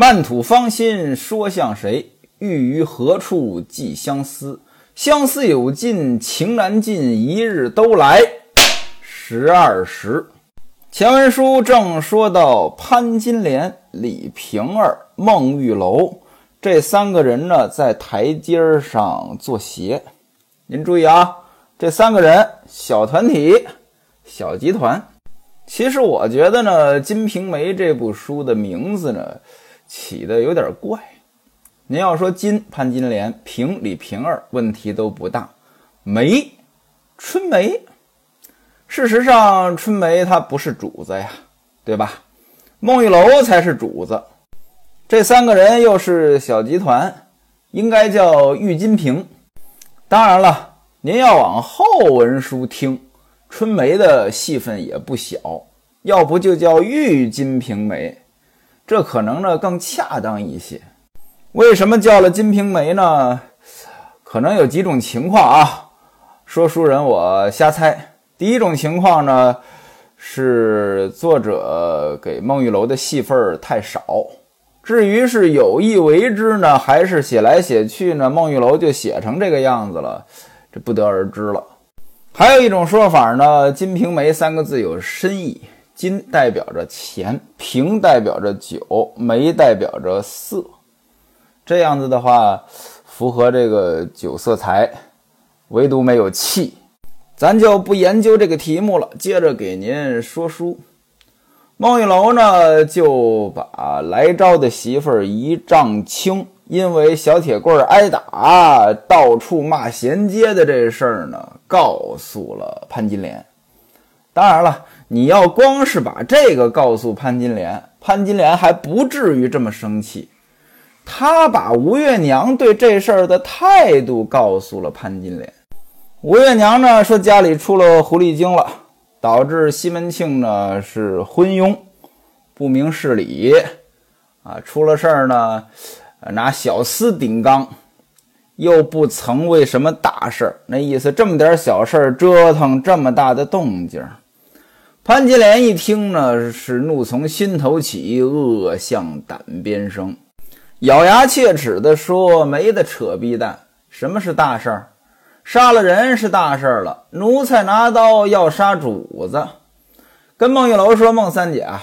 漫土芳心说向谁？欲于何处寄相思？相思有尽情难尽，一日都来十二时。前文书正说到潘金莲、李瓶儿、孟玉楼这三个人呢，在台阶上做鞋。您注意啊，这三个人小团体、小集团。其实我觉得呢，《金瓶梅》这部书的名字呢。起的有点怪，您要说金潘金莲平李瓶儿问题都不大，梅春梅，事实上春梅她不是主子呀，对吧？孟玉楼才是主子，这三个人又是小集团，应该叫玉金瓶。当然了，您要往后文书听，春梅的戏份也不小，要不就叫玉金瓶梅。这可能呢更恰当一些。为什么叫了《金瓶梅》呢？可能有几种情况啊。说书人我瞎猜。第一种情况呢，是作者给孟玉楼的戏份太少。至于是有意为之呢，还是写来写去呢，孟玉楼就写成这个样子了，这不得而知了。还有一种说法呢，《金瓶梅》三个字有深意。金代表着钱，瓶代表着酒，梅代表着色，这样子的话，符合这个酒色财，唯独没有气，咱就不研究这个题目了。接着给您说书，孟玉楼呢就把来招的媳妇儿一丈青，因为小铁棍挨打，到处骂衔接的这事儿呢，告诉了潘金莲。当然了。你要光是把这个告诉潘金莲，潘金莲还不至于这么生气。他把吴月娘对这事儿的态度告诉了潘金莲。吴月娘呢说家里出了狐狸精了，导致西门庆呢是昏庸，不明事理，啊，出了事儿呢拿小厮顶缸，又不曾为什么大事儿，那意思这么点小事儿折腾这么大的动静。潘金莲一听呢，是怒从心头起，恶向胆边生，咬牙切齿地说：“没得扯逼蛋！什么是大事儿？杀了人是大事儿了。奴才拿刀要杀主子，跟孟玉楼说：‘孟三姐啊，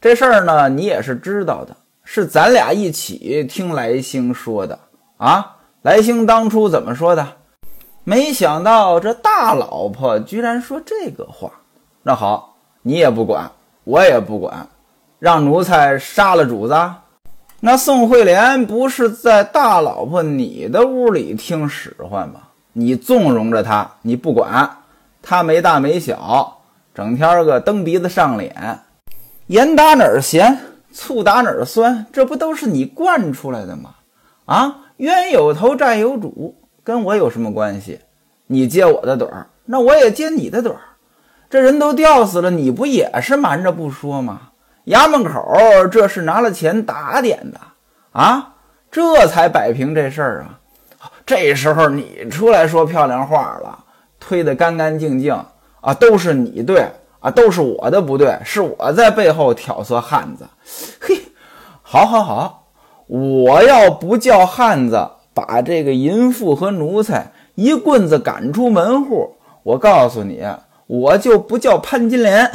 这事儿呢，你也是知道的，是咱俩一起听来兴说的啊。来兴当初怎么说的？没想到这大老婆居然说这个话。那好。’你也不管，我也不管，让奴才杀了主子。那宋惠莲不是在大老婆你的屋里听使唤吗？你纵容着她，你不管她没大没小，整天个蹬鼻子上脸，盐打哪儿咸，醋打哪儿酸，这不都是你惯出来的吗？啊，冤有头债有主，跟我有什么关系？你接我的盹儿，那我也接你的盹儿。这人都吊死了，你不也是瞒着不说吗？衙门口这是拿了钱打点的啊，这才摆平这事儿啊。这时候你出来说漂亮话了，推得干干净净啊，都是你对啊，都是我的不对，是我在背后挑唆汉子。嘿，好好好，我要不叫汉子把这个淫妇和奴才一棍子赶出门户，我告诉你。我就不叫潘金莲，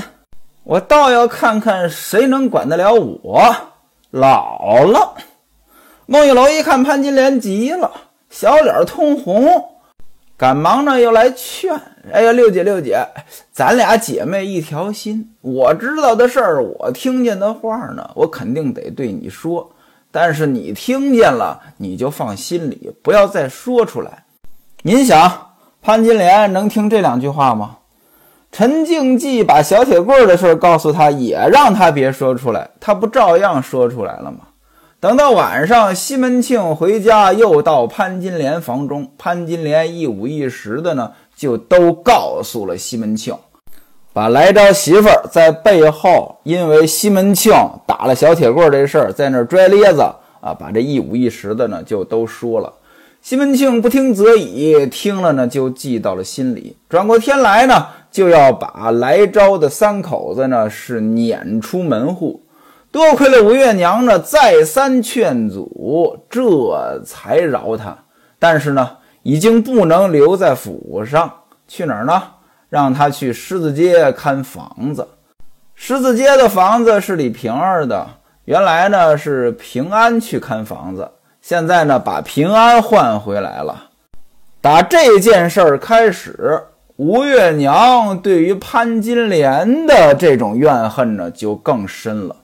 我倒要看看谁能管得了我。老了，孟玉楼一看潘金莲急了，小脸通红，赶忙呢又来劝：“哎呀，六姐六姐，咱俩姐妹一条心，我知道的事儿，我听见的话呢，我肯定得对你说。但是你听见了，你就放心里，不要再说出来。您想，潘金莲能听这两句话吗？”陈静济把小铁棍的事告诉他，也让他别说出来，他不照样说出来了吗？等到晚上，西门庆回家，又到潘金莲房中，潘金莲一五一十的呢，就都告诉了西门庆，把来招媳妇儿在背后，因为西门庆打了小铁棍这事儿，在那拽咧子啊，把这一五一十的呢，就都说了。西门庆不听则已，听了呢，就记到了心里。转过天来呢。就要把来招的三口子呢是撵出门户，多亏了吴月娘呢再三劝阻，这才饶他。但是呢，已经不能留在府上，去哪儿呢？让他去狮子街看房子。狮子街的房子是李瓶儿的，原来呢是平安去看房子，现在呢把平安换回来了。打这件事儿开始。吴月娘对于潘金莲的这种怨恨呢，就更深了。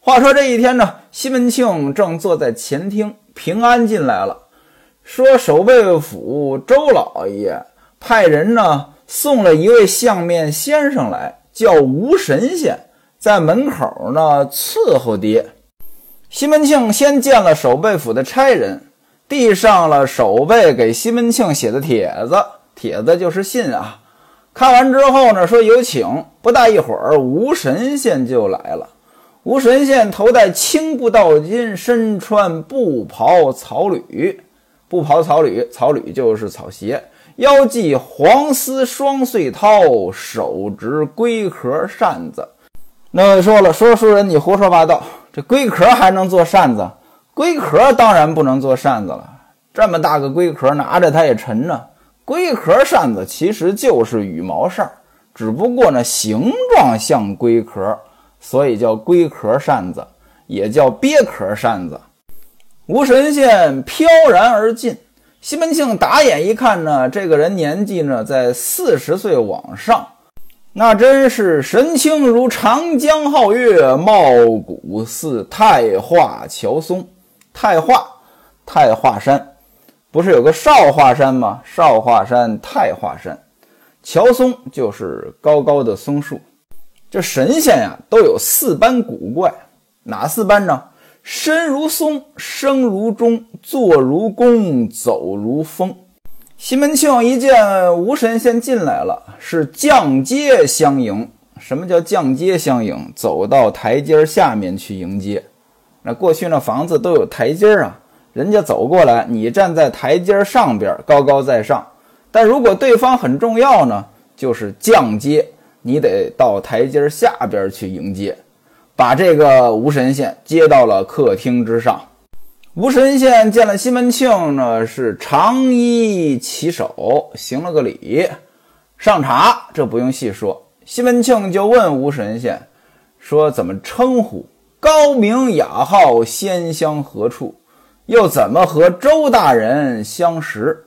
话说这一天呢，西门庆正坐在前厅，平安进来了，说守备府周老爷派人呢送了一位相面先生来，叫吴神仙，在门口呢伺候爹。西门庆先见了守备府的差人，递上了守备给西门庆写的帖子。帖子就是信啊，看完之后呢，说有请。不大一会儿，吴神仙就来了。吴神仙头戴青布道巾，身穿布袍草履，布袍草履，草履就是草鞋，腰系黄丝双穗绦，手执龟壳扇子。那位说了，说书人你胡说八道，这龟壳还能做扇子？龟壳当然不能做扇子了，这么大个龟壳，拿着它也沉呢。龟壳扇子其实就是羽毛扇，只不过呢形状像龟壳，所以叫龟壳扇子，也叫鳖壳扇子。吴神仙飘然而进，西门庆打眼一看呢，这个人年纪呢在四十岁往上，那真是神清如长江皓月，貌古似太华乔松。太华，太华山。不是有个少华山吗？少华山、太华山，乔松就是高高的松树。这神仙呀，都有四般古怪，哪四般呢？身如松，声如钟，坐如弓，走如风。西门庆一见吴神仙进来了，是降阶相迎。什么叫降阶相迎？走到台阶下面去迎接。那过去那房子都有台阶啊。人家走过来，你站在台阶上边，高高在上。但如果对方很重要呢，就是降阶，你得到台阶下边去迎接，把这个吴神仙接到了客厅之上。吴神仙见了西门庆呢，是长揖起手，行了个礼，上茶。这不用细说，西门庆就问吴神仙说：“怎么称呼？高名雅号，仙乡何处？”又怎么和周大人相识？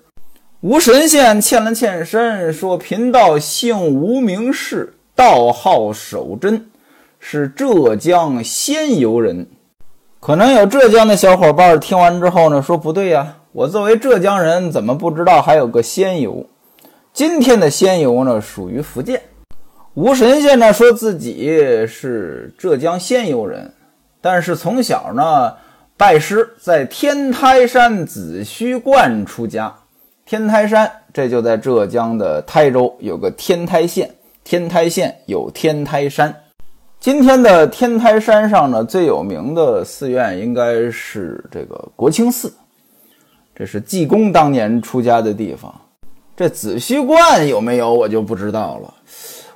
吴神仙欠了欠身，说：“贫道姓吴，名氏，道号守贞，是浙江仙游人。”可能有浙江的小伙伴听完之后呢，说：“不对呀，我作为浙江人，怎么不知道还有个仙游？今天的仙游呢，属于福建。”吴神仙呢，说自己是浙江仙游人，但是从小呢。拜师在天台山紫虚观出家。天台山这就在浙江的台州，有个天台县。天台县有天台山。今天的天台山上呢，最有名的寺院应该是这个国清寺，这是济公当年出家的地方。这紫虚观有没有，我就不知道了。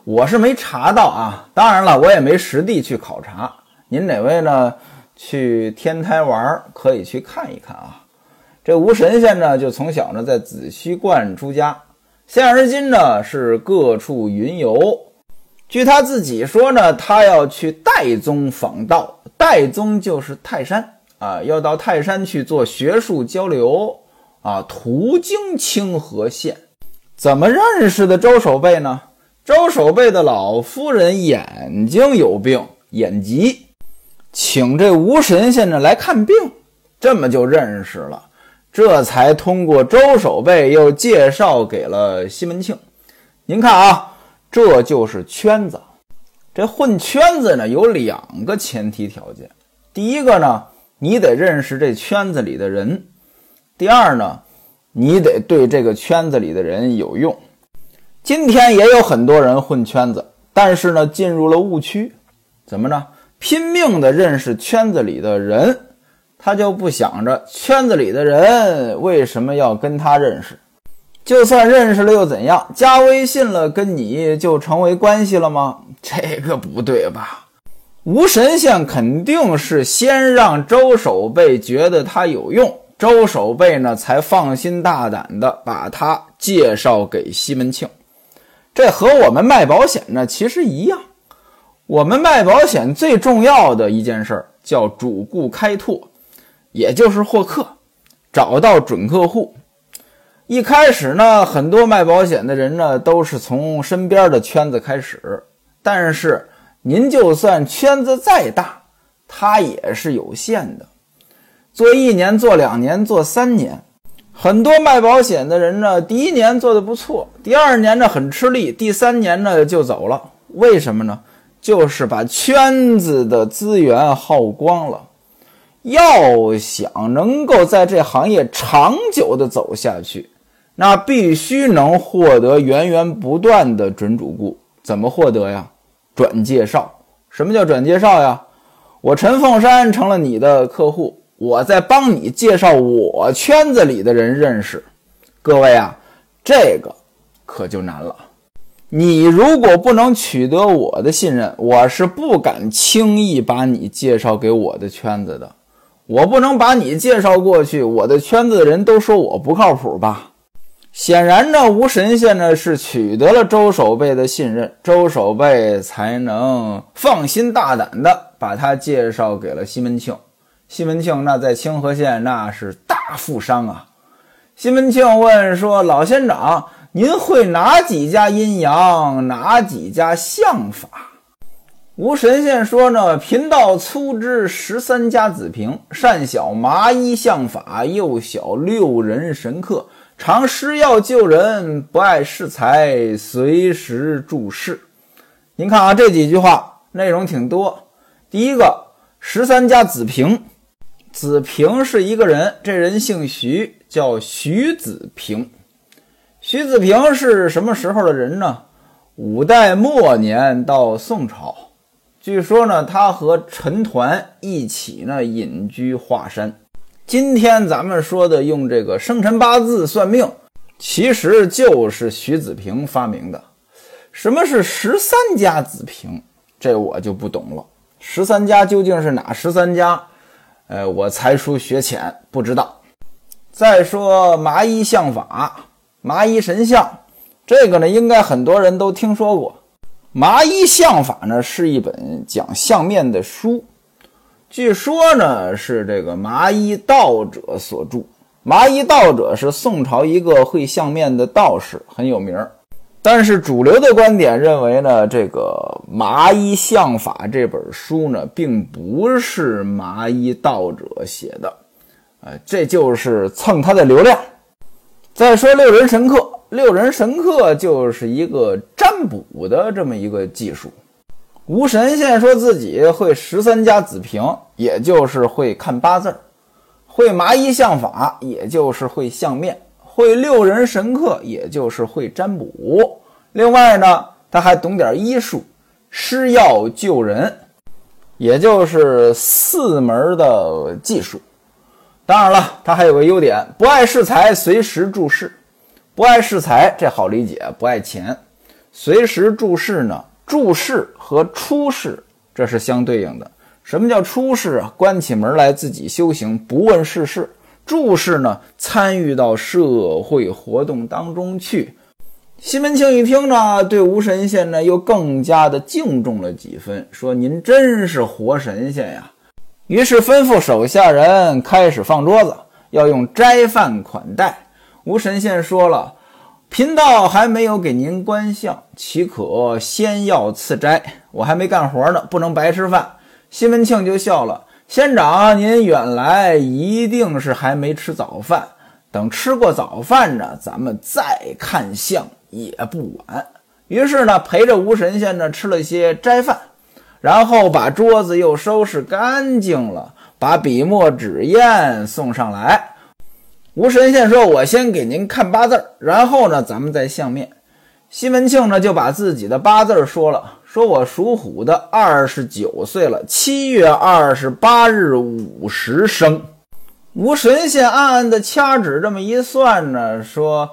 我是没查到啊。当然了，我也没实地去考察。您哪位呢？去天台玩可以去看一看啊。这吴神仙呢，就从小呢在紫虚观出家，现而今呢是各处云游。据他自己说呢，他要去岱宗访道，岱宗就是泰山啊，要到泰山去做学术交流啊。途经清河县，怎么认识的周守备呢？周守备的老夫人眼睛有病，眼疾。请这吴神仙呢来看病，这么就认识了，这才通过周守备又介绍给了西门庆。您看啊，这就是圈子。这混圈子呢有两个前提条件：第一个呢，你得认识这圈子里的人；第二呢，你得对这个圈子里的人有用。今天也有很多人混圈子，但是呢，进入了误区，怎么呢？拼命的认识圈子里的人，他就不想着圈子里的人为什么要跟他认识？就算认识了又怎样？加微信了，跟你就成为关系了吗？这个不对吧？吴神仙肯定是先让周守备觉得他有用，周守备呢才放心大胆的把他介绍给西门庆。这和我们卖保险呢其实一样，我们卖保险最重要的一件事儿叫主顾开拓，也就是获客，找到准客户。一开始呢，很多卖保险的人呢都是从身边的圈子开始，但是。您就算圈子再大，它也是有限的。做一年、做两年、做三年，很多卖保险的人呢，第一年做的不错，第二年呢很吃力，第三年呢就走了。为什么呢？就是把圈子的资源耗光了。要想能够在这行业长久的走下去，那必须能获得源源不断的准主顾。怎么获得呀？转介绍，什么叫转介绍呀？我陈凤山成了你的客户，我在帮你介绍我圈子里的人认识。各位啊，这个可就难了。你如果不能取得我的信任，我是不敢轻易把你介绍给我的圈子的。我不能把你介绍过去，我的圈子的人都说我不靠谱吧？显然呢，吴神仙呢是取得了周守备的信任，周守备才能放心大胆的把他介绍给了西门庆。西门庆那在清河县那是大富商啊。西门庆问说：“老仙长，您会哪几家阴阳，哪几家相法？”吴神仙说：“呢，贫道粗知十三家子平，善晓麻衣相法，又晓六人神客。”常施药救人，不爱恃财，随时注释。您看啊，这几句话内容挺多。第一个，十三家子平，子平是一个人，这人姓徐，叫徐子平。徐子平是什么时候的人呢？五代末年到宋朝，据说呢，他和陈抟一起呢隐居华山。今天咱们说的用这个生辰八字算命，其实就是徐子平发明的。什么是十三家子平？这我就不懂了。十三家究竟是哪十三家？呃，我才疏学浅，不知道。再说麻衣相法、麻衣神相，这个呢，应该很多人都听说过。麻衣相法呢，是一本讲相面的书。据说呢，是这个麻衣道者所著。麻衣道者是宋朝一个会相面的道士，很有名。但是主流的观点认为呢，这个《麻衣相法》这本书呢，并不是麻衣道者写的，呃，这就是蹭他的流量。再说六人神客，六人神客就是一个占卜的这么一个技术。吴神仙说自己会十三家子平，也就是会看八字儿；会麻衣相法，也就是会相面；会六人神客，也就是会占卜。另外呢，他还懂点医术，施药救人，也就是四门的技术。当然了，他还有个优点，不爱恃财，随时注释。不爱恃财，这好理解；不爱钱，随时注释呢？注释和出世，这是相对应的。什么叫出世啊？关起门来自己修行，不问世事。注释呢，参与到社会活动当中去。西门庆一听呢，对吴神仙呢又更加的敬重了几分，说：“您真是活神仙呀！”于是吩咐手下人开始放桌子，要用斋饭款待。吴神仙说了。贫道还没有给您观相，岂可先要赐斋？我还没干活呢，不能白吃饭。西门庆就笑了：“仙长，您远来一定是还没吃早饭，等吃过早饭呢，咱们再看相也不晚。”于是呢，陪着吴神仙呢吃了些斋饭，然后把桌子又收拾干净了，把笔墨纸砚送上来。吴神仙说：“我先给您看八字然后呢，咱们再相面。”西门庆呢就把自己的八字说了，说我属虎的，二十九岁了，七月二十八日午时生。吴神仙暗暗的掐指这么一算呢，说：“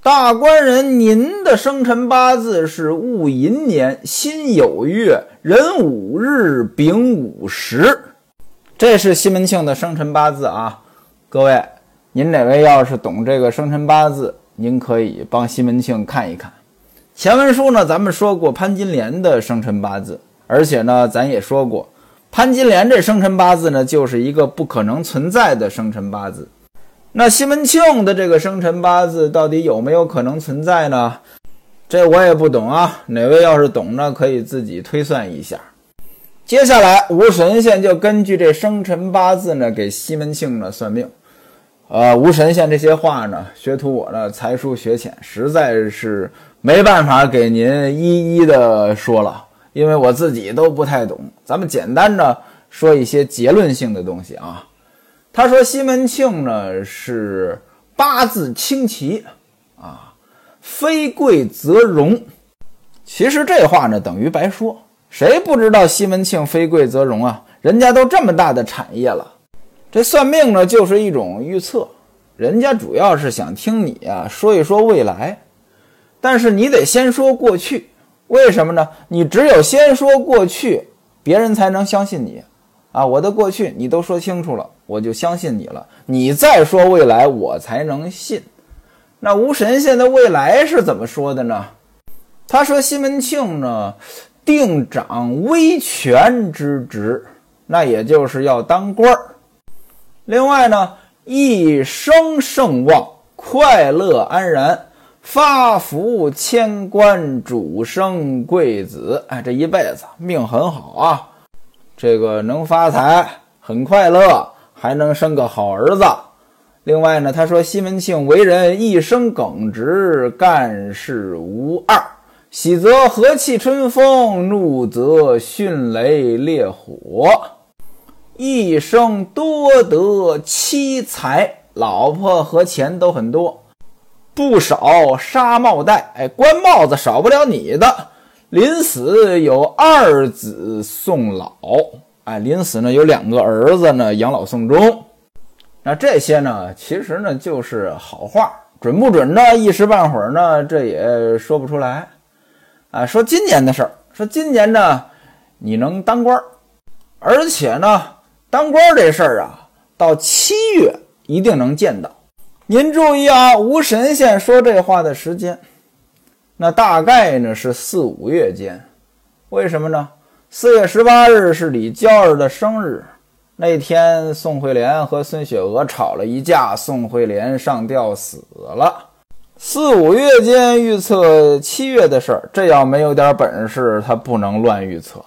大官人，您的生辰八字是戊寅年辛酉月壬午日丙午时，这是西门庆的生辰八字啊。各位，您哪位要是懂这个生辰八字，您可以帮西门庆看一看。前文书呢，咱们说过潘金莲的生辰八字，而且呢，咱也说过潘金莲这生辰八字呢，就是一个不可能存在的生辰八字。那西门庆的这个生辰八字到底有没有可能存在呢？这我也不懂啊。哪位要是懂呢，可以自己推算一下。接下来吴神仙就根据这生辰八字呢，给西门庆呢算命。呃，吴神仙这些话呢，学徒我呢才疏学浅，实在是没办法给您一一的说了，因为我自己都不太懂。咱们简单的说一些结论性的东西啊。他说：“西门庆呢是八字清奇啊，非贵则荣。其实这话呢等于白说，谁不知道西门庆非贵则荣啊？人家都这么大的产业了。这算命呢就是一种预测，人家主要是想听你啊说一说未来，但是你得先说过去，为什么呢？你只有先说过去，别人才能相信你。”啊，我的过去你都说清楚了，我就相信你了。你再说未来，我才能信。那吴神仙的未来是怎么说的呢？他说西门庆呢，定掌威权之职，那也就是要当官儿。另外呢，一生盛旺，快乐安然，发福千官，主生贵子。哎，这一辈子命很好啊。这个能发财，很快乐，还能生个好儿子。另外呢，他说西门庆为人一生耿直，干事无二，喜则和气春风，怒则迅雷烈火，一生多得妻财，老婆和钱都很多，不少纱帽带，哎，官帽子少不了你的。临死有二子送老，哎，临死呢有两个儿子呢养老送终。那这些呢，其实呢就是好话，准不准呢？一时半会儿呢，这也说不出来。啊，说今年的事儿，说今年呢你能当官，而且呢当官这事儿啊，到七月一定能见到。您注意啊，吴神仙说这话的时间。那大概呢是四五月间，为什么呢？四月十八日是李娇儿的生日，那天宋惠莲和孙雪娥吵了一架，宋惠莲上吊死了。四五月间预测七月的事儿，这要没有点本事，他不能乱预测。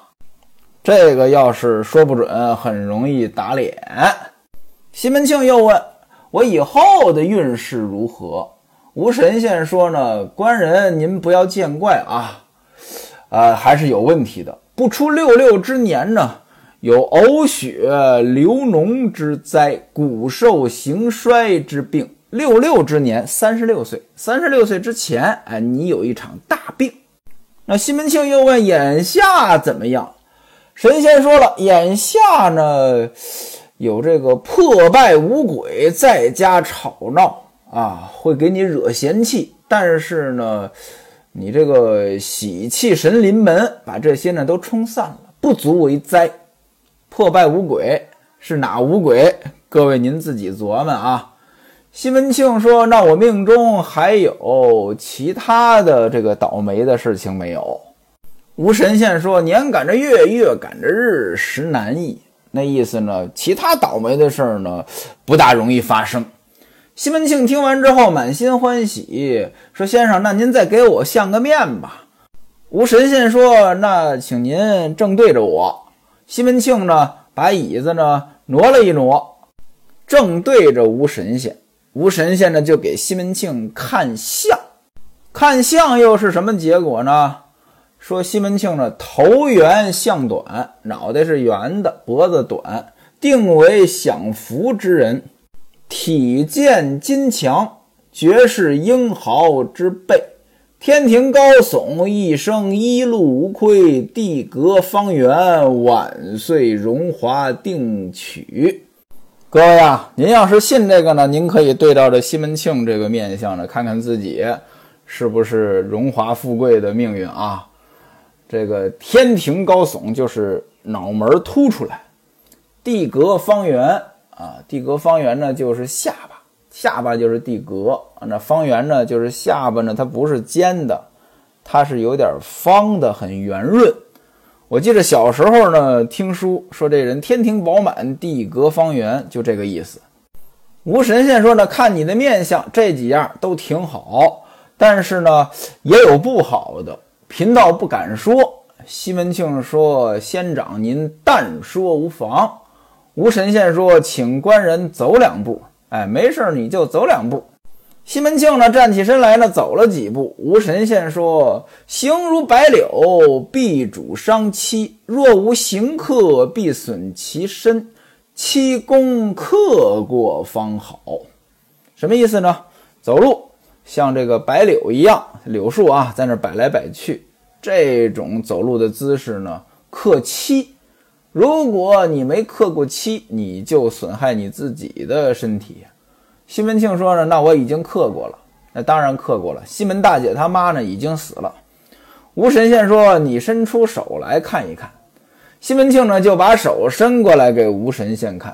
这个要是说不准，很容易打脸。西门庆又问我以后的运势如何？吴神仙说呢，官人您不要见怪啊，啊还是有问题的。不出六六之年呢，有呕血流脓之灾，骨瘦形衰之病。六六之年，三十六岁，三十六岁之前，哎，你有一场大病。那西门庆又问眼下怎么样？神仙说了，眼下呢，有这个破败无鬼，在家吵闹。啊，会给你惹嫌弃，但是呢，你这个喜气神临门，把这些呢都冲散了，不足为灾。破败无鬼是哪五鬼？各位您自己琢磨啊。西门庆说：“那我命中还有其他的这个倒霉的事情没有？”吴神仙说：“年赶着月，月赶着日，时难易。”那意思呢，其他倒霉的事儿呢，不大容易发生。西门庆听完之后，满心欢喜，说：“先生，那您再给我相个面吧。”吴神仙说：“那请您正对着我。”西门庆呢，把椅子呢挪了一挪，正对着吴神仙。吴神仙呢，就给西门庆看相。看相又是什么结果呢？说西门庆呢，头圆相短，脑袋是圆的，脖子短，定为享福之人。体健筋强，绝世英豪之辈，天庭高耸，一生一路无亏，地阁方圆，万岁荣华定取。各位啊，您要是信这个呢，您可以对照着西门庆这个面相呢，看看自己是不是荣华富贵的命运啊？这个天庭高耸，就是脑门凸出来；地阁方圆啊，地阁方圆呢就是下巴，下巴就是地阁。那方圆呢就是下巴呢，它不是尖的，它是有点方的，很圆润。我记得小时候呢，听书说这人天庭饱满，地阁方圆，就这个意思。吴神仙说呢，看你的面相，这几样都挺好，但是呢，也有不好的。贫道不敢说。西门庆说：“仙长，您但说无妨。”吴神仙说：“请官人走两步。”哎，没事你就走两步。西门庆呢，站起身来呢，走了几步。吴神仙说：“行如白柳，必主伤妻；若无行客，必损其身。七功克过方好。”什么意思呢？走路像这个白柳一样，柳树啊，在那摆来摆去。这种走路的姿势呢，克妻。如果你没克过漆，你就损害你自己的身体。西门庆说呢，那我已经克过了，那当然克过了。西门大姐他妈呢已经死了。吴神仙说，你伸出手来看一看。西门庆呢就把手伸过来给吴神仙看。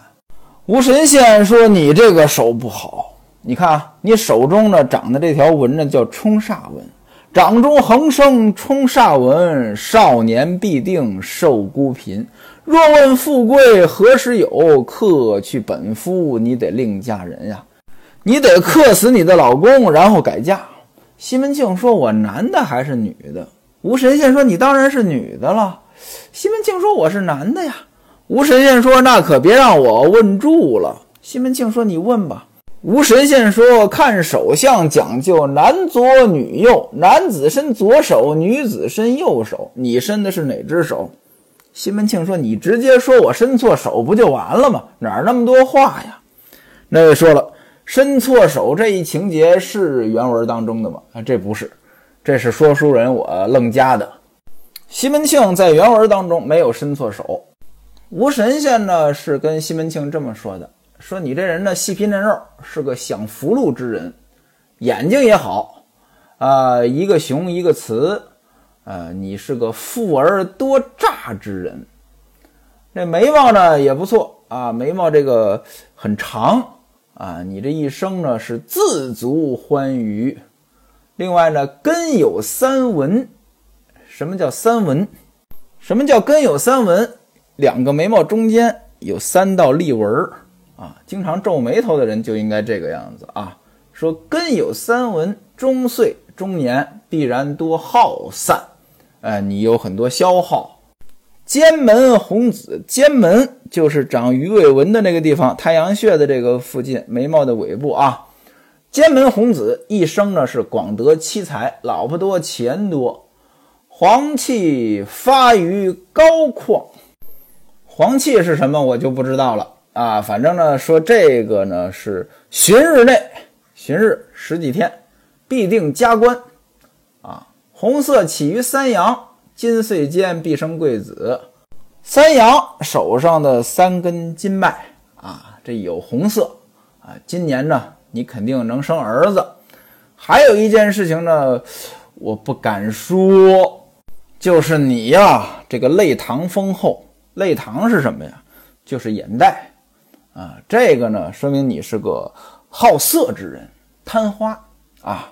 吴神仙说，你这个手不好，你看，你手中呢长的这条纹呢叫冲煞纹。掌中横生冲煞纹，少年必定受孤贫。若问富贵何时有？克去本夫，你得另嫁人呀！你得克死你的老公，然后改嫁。西门庆说：“我男的还是女的？”吴神仙说：“你当然是女的了。”西门庆说：“我是男的呀。”吴神仙说：“那可别让我问住了。”西门庆说：“你问吧。”吴神仙说：“看手相讲究男左女右，男子伸左手，女子伸右手。你伸的是哪只手？”西门庆说：“你直接说我伸错手不就完了吗？哪儿那么多话呀？”那位说了：“伸错手这一情节是原文当中的吗？啊，这不是，这是说书人我愣加的。西门庆在原文当中没有伸错手。吴神仙呢是跟西门庆这么说的。”说你这人呢，细皮嫩肉，是个享福禄之人，眼睛也好，啊，一个雄一个雌，呃，你是个富而多诈之人。这眉毛呢也不错啊，眉毛这个很长啊，你这一生呢是自足欢愉。另外呢，根有三纹。什么叫三纹？什么叫根有三纹？两个眉毛中间有三道立纹儿。啊，经常皱眉头的人就应该这个样子啊。说根有三纹，中岁中年必然多耗散，哎，你有很多消耗。肩门红紫，肩门就是长鱼尾纹的那个地方，太阳穴的这个附近，眉毛的尾部啊。肩门红紫，一生呢是广得妻财，老婆多，钱多。黄气发于高旷，黄气是什么？我就不知道了。啊，反正呢，说这个呢是旬日内，旬日十几天，必定加官。红色起于三阳，金岁间必生贵子。三阳手上的三根金脉啊，这有红色啊，今年呢你肯定能生儿子。还有一件事情呢，我不敢说，就是你呀，这个泪堂丰厚。泪堂是什么呀？就是眼袋。啊，这个呢，说明你是个好色之人，贪花啊。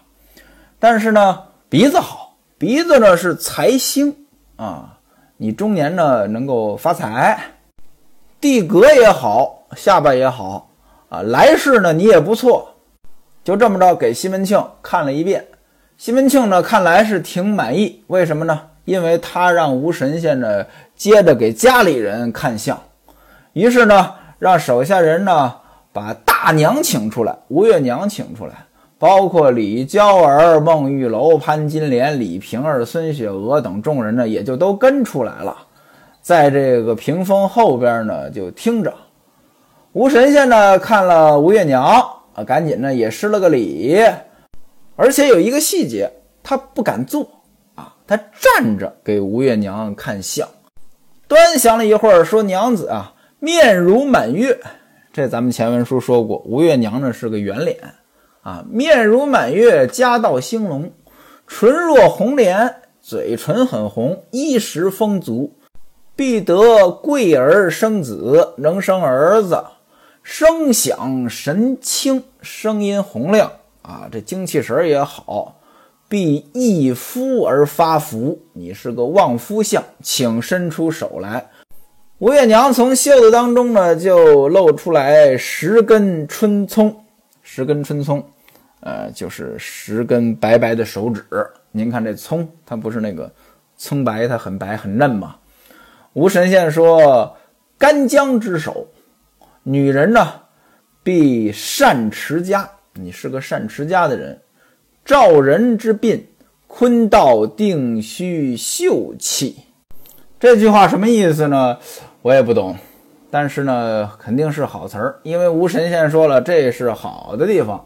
但是呢，鼻子好，鼻子呢是财星啊，你中年呢能够发财。地格也好，下巴也好啊，来世呢你也不错。就这么着，给西门庆看了一遍。西门庆呢，看来是挺满意。为什么呢？因为他让吴神仙呢接着给家里人看相，于是呢。让手下人呢把大娘请出来，吴月娘请出来，包括李娇儿、孟玉楼、潘金莲、李瓶儿、孙雪娥等众人呢，也就都跟出来了，在这个屏风后边呢就听着。吴神仙呢看了吴月娘啊，赶紧呢也施了个礼，而且有一个细节，他不敢坐啊，他站着给吴月娘看相，端详了一会儿，说：“娘子啊。”面如满月，这咱们前文书说过，吴月娘呢是个圆脸啊，面如满月，家道兴隆。唇若红莲，嘴唇很红，衣食丰足，必得贵儿生子，能生儿子，声响神清，声音洪亮啊，这精气神也好，必一夫而发福。你是个旺夫相，请伸出手来。吴月娘从袖子当中呢，就露出来十根春葱，十根春葱，呃，就是十根白白的手指。您看这葱，它不是那个葱白，它很白很嫩吗？吴神仙说：“干将之手，女人呢，必善持家。你是个善持家的人。照人之鬓，坤道定须秀气。”这句话什么意思呢？我也不懂，但是呢，肯定是好词儿，因为吴神仙说了，这是好的地方。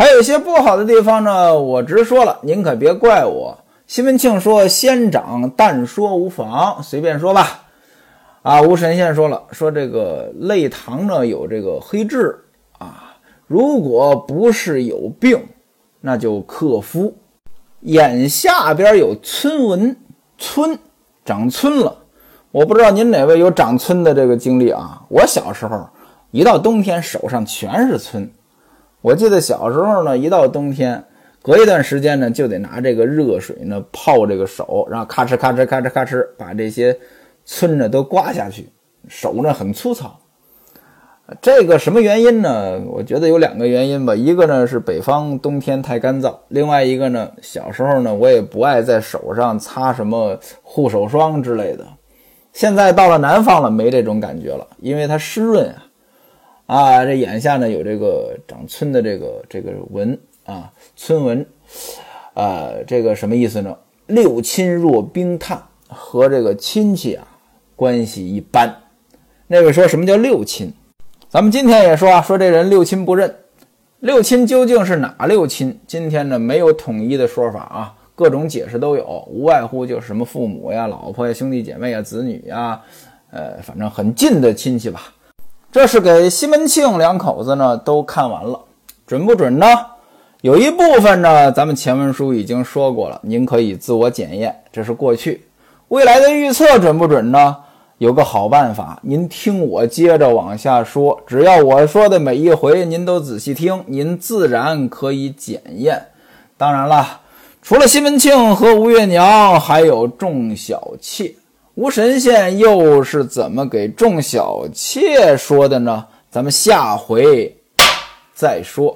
还有一些不好的地方呢，我直说了，您可别怪我。西门庆说：“先长，但说无妨，随便说吧。”啊，吴神仙说了，说这个泪堂呢有这个黑痣啊，如果不是有病，那就克夫。眼下边有村纹，村。长皴了，我不知道您哪位有长皴的这个经历啊？我小时候一到冬天手上全是皴。我记得小时候呢，一到冬天，隔一段时间呢，就得拿这个热水呢泡这个手，然后咔哧咔哧咔哧咔哧把这些皴呢都刮下去，手呢很粗糙。这个什么原因呢？我觉得有两个原因吧。一个呢是北方冬天太干燥，另外一个呢，小时候呢我也不爱在手上擦什么护手霜之类的。现在到了南方了，没这种感觉了，因为它湿润啊。啊，这眼下呢有这个长村的这个这个纹啊，村纹，啊，这个什么意思呢？六亲若冰炭，和这个亲戚啊关系一般。那位说什么叫六亲？咱们今天也说啊，说这人六亲不认，六亲究竟是哪六亲？今天呢没有统一的说法啊，各种解释都有，无外乎就是什么父母呀、老婆呀、兄弟姐妹呀、子女呀，呃，反正很近的亲戚吧。这是给西门庆两口子呢都看完了，准不准呢？有一部分呢，咱们前文书已经说过了，您可以自我检验。这是过去，未来的预测准不准呢？有个好办法，您听我接着往下说。只要我说的每一回您都仔细听，您自然可以检验。当然了，除了西门庆和吴月娘，还有众小妾。吴神仙又是怎么给众小妾说的呢？咱们下回再说。